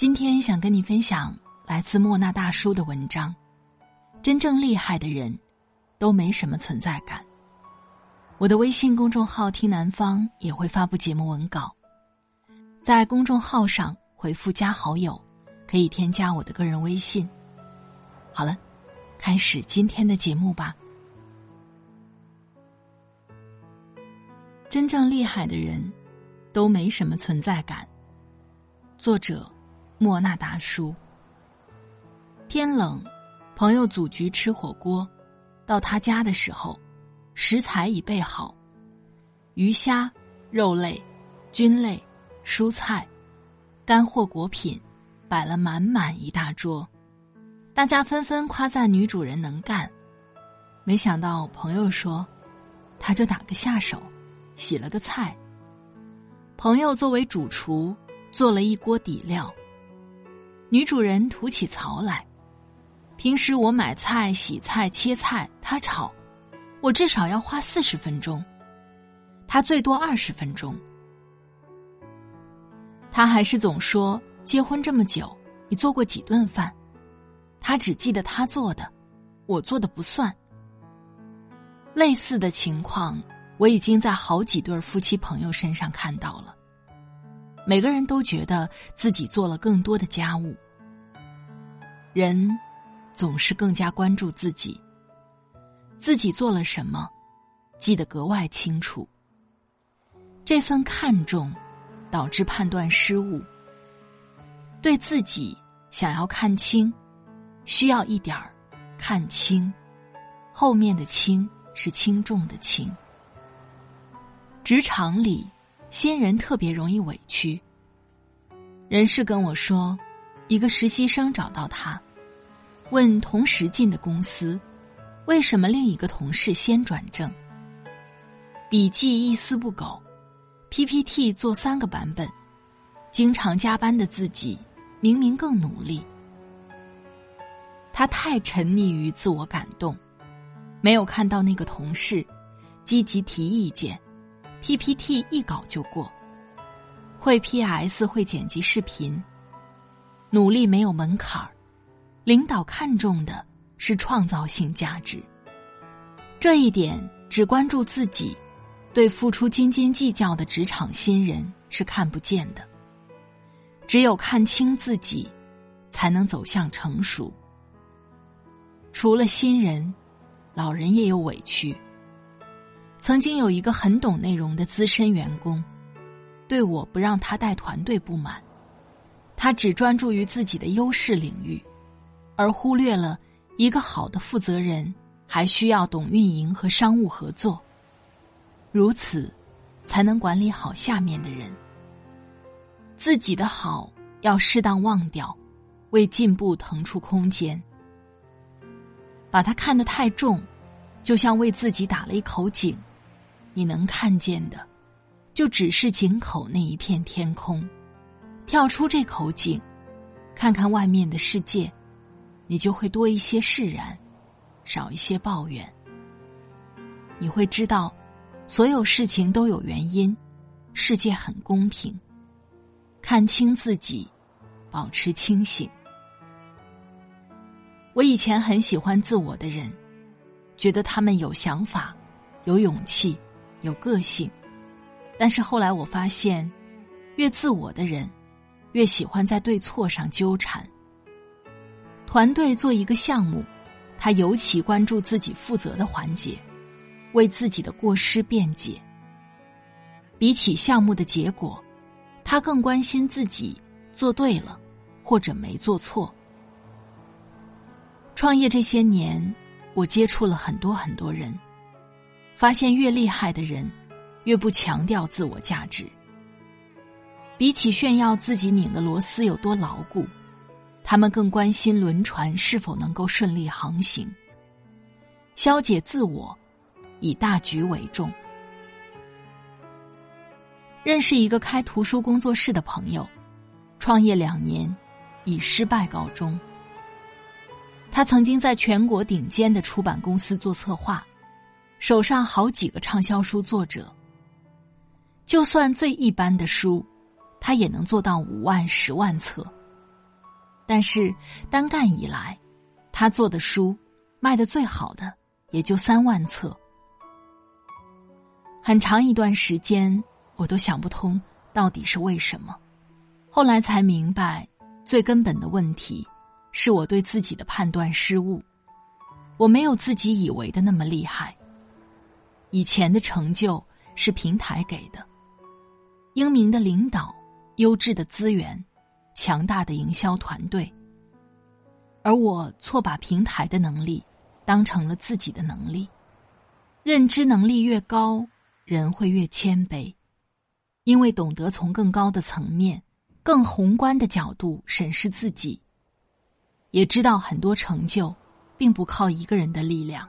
今天想跟你分享来自莫那大叔的文章。真正厉害的人，都没什么存在感。我的微信公众号“听南方”也会发布节目文稿，在公众号上回复“加好友”，可以添加我的个人微信。好了，开始今天的节目吧。真正厉害的人，都没什么存在感。作者。莫那达叔。天冷，朋友组局吃火锅，到他家的时候，食材已备好，鱼虾、肉类、菌类、蔬菜、干货果品，摆了满满一大桌，大家纷纷夸赞女主人能干。没想到朋友说，他就打个下手，洗了个菜。朋友作为主厨，做了一锅底料。女主人吐起槽来，平时我买菜、洗菜、切菜，她炒，我至少要花四十分钟，她最多二十分钟。她还是总说结婚这么久，你做过几顿饭？她只记得她做的，我做的不算。类似的情况，我已经在好几对夫妻朋友身上看到了。每个人都觉得自己做了更多的家务，人总是更加关注自己，自己做了什么，记得格外清楚。这份看重，导致判断失误。对自己想要看清，需要一点儿看清，后面的轻是轻重的轻。职场里。新人特别容易委屈。人事跟我说，一个实习生找到他，问同时进的公司，为什么另一个同事先转正？笔记一丝不苟，PPT 做三个版本，经常加班的自己明明更努力。他太沉溺于自我感动，没有看到那个同事积极提意见。PPT 一搞就过，会 PS 会剪辑视频，努力没有门槛儿，领导看重的是创造性价值。这一点只关注自己，对付出斤斤计较的职场新人是看不见的。只有看清自己，才能走向成熟。除了新人，老人也有委屈。曾经有一个很懂内容的资深员工，对我不让他带团队不满，他只专注于自己的优势领域，而忽略了一个好的负责人还需要懂运营和商务合作，如此才能管理好下面的人。自己的好要适当忘掉，为进步腾出空间。把他看得太重，就像为自己打了一口井。你能看见的，就只是井口那一片天空。跳出这口井，看看外面的世界，你就会多一些释然，少一些抱怨。你会知道，所有事情都有原因，世界很公平。看清自己，保持清醒。我以前很喜欢自我的人，觉得他们有想法，有勇气。有个性，但是后来我发现，越自我的人，越喜欢在对错上纠缠。团队做一个项目，他尤其关注自己负责的环节，为自己的过失辩解。比起项目的结果，他更关心自己做对了，或者没做错。创业这些年，我接触了很多很多人，发现越厉害的人，越不强调自我价值。比起炫耀自己拧的螺丝有多牢固，他们更关心轮船是否能够顺利航行。消解自我，以大局为重。认识一个开图书工作室的朋友，创业两年，以失败告终。他曾经在全国顶尖的出版公司做策划，手上好几个畅销书作者。就算最一般的书。他也能做到五万、十万册，但是单干以来，他做的书卖的最好的也就三万册。很长一段时间，我都想不通到底是为什么。后来才明白，最根本的问题是我对自己的判断失误，我没有自己以为的那么厉害。以前的成就是平台给的，英明的领导。优质的资源，强大的营销团队，而我错把平台的能力当成了自己的能力。认知能力越高，人会越谦卑，因为懂得从更高的层面、更宏观的角度审视自己，也知道很多成就并不靠一个人的力量，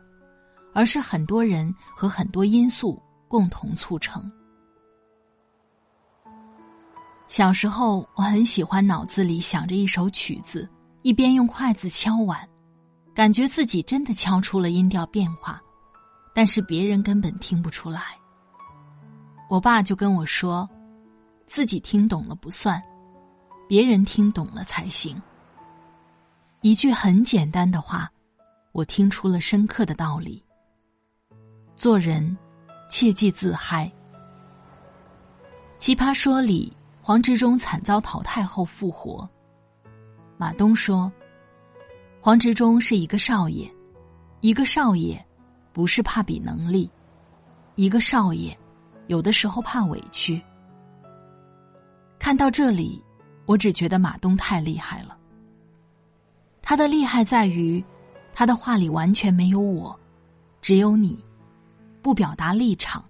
而是很多人和很多因素共同促成。小时候，我很喜欢脑子里想着一首曲子，一边用筷子敲碗，感觉自己真的敲出了音调变化，但是别人根本听不出来。我爸就跟我说，自己听懂了不算，别人听懂了才行。一句很简单的话，我听出了深刻的道理。做人，切忌自嗨。奇葩说里。黄执中惨遭淘汰后复活。马东说：“黄执中是一个少爷，一个少爷不是怕比能力，一个少爷有的时候怕委屈。”看到这里，我只觉得马东太厉害了。他的厉害在于，他的话里完全没有我，只有你，不表达立场，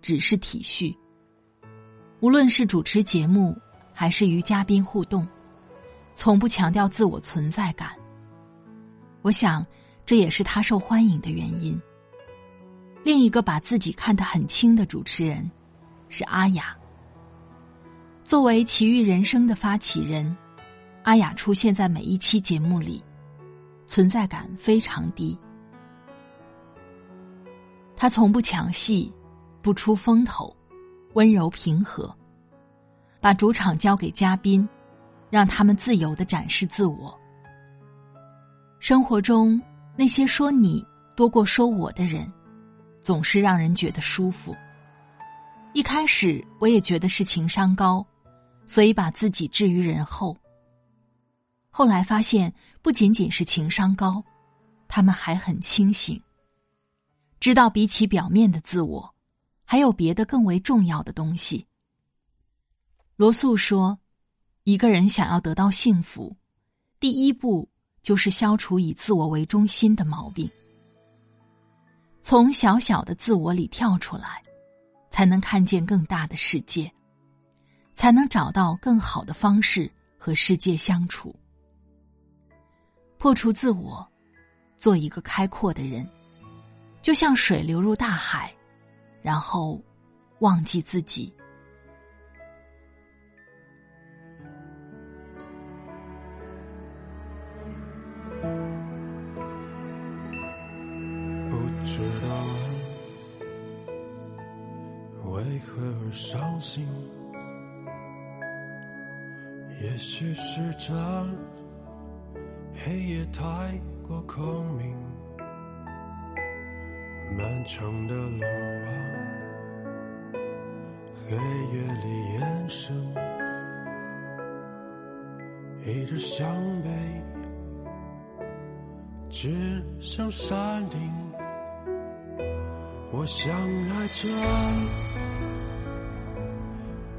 只是体恤。无论是主持节目，还是与嘉宾互动，从不强调自我存在感。我想，这也是他受欢迎的原因。另一个把自己看得很轻的主持人，是阿雅。作为《奇遇人生》的发起人，阿雅出现在每一期节目里，存在感非常低。他从不抢戏，不出风头。温柔平和，把主场交给嘉宾，让他们自由的展示自我。生活中那些说你多过说我的人，总是让人觉得舒服。一开始我也觉得是情商高，所以把自己置于人后。后来发现不仅仅是情商高，他们还很清醒，知道比起表面的自我。还有别的更为重要的东西。罗素说：“一个人想要得到幸福，第一步就是消除以自我为中心的毛病。从小小的自我里跳出来，才能看见更大的世界，才能找到更好的方式和世界相处。破除自我，做一个开阔的人，就像水流入大海。”然后，忘记自己。不知道为何而伤心，也许是这黑夜太过空明。漫长的路啊，黑夜里延伸，一直向北，指向山顶。我想爱这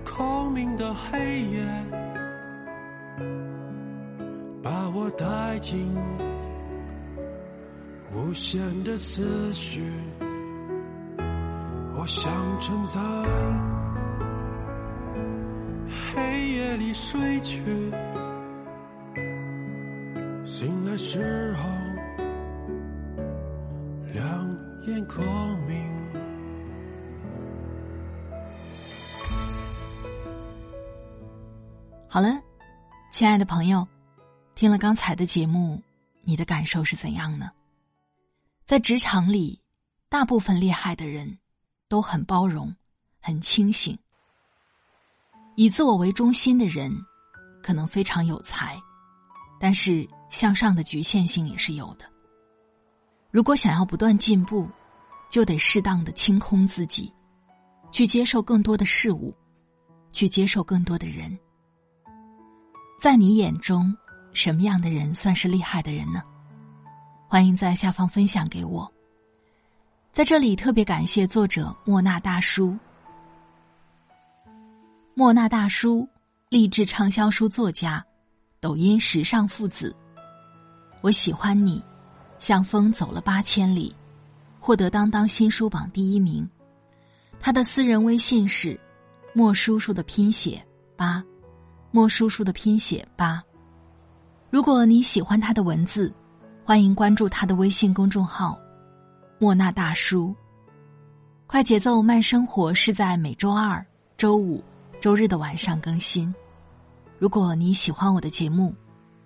空明的黑夜，把我带进无限的思绪。我想沉在黑夜里睡去。醒来时候，两眼空明。好了，亲爱的朋友，听了刚才的节目，你的感受是怎样呢？在职场里，大部分厉害的人都很包容、很清醒。以自我为中心的人，可能非常有才，但是。向上的局限性也是有的。如果想要不断进步，就得适当的清空自己，去接受更多的事物，去接受更多的人。在你眼中，什么样的人算是厉害的人呢？欢迎在下方分享给我。在这里特别感谢作者莫那大叔。莫那大叔，励志畅销书作家，抖音时尚父子。我喜欢你，像风走了八千里，获得当当新书榜第一名。他的私人微信是莫叔叔的拼写八，莫叔叔的拼写八。如果你喜欢他的文字，欢迎关注他的微信公众号莫那大叔。快节奏慢生活是在每周二、周五、周日的晚上更新。如果你喜欢我的节目。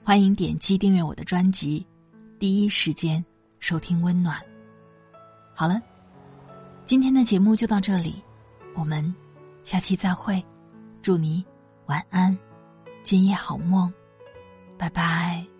欢迎点击订阅我的专辑，第一时间收听温暖。好了，今天的节目就到这里，我们下期再会。祝你晚安，今夜好梦，拜拜。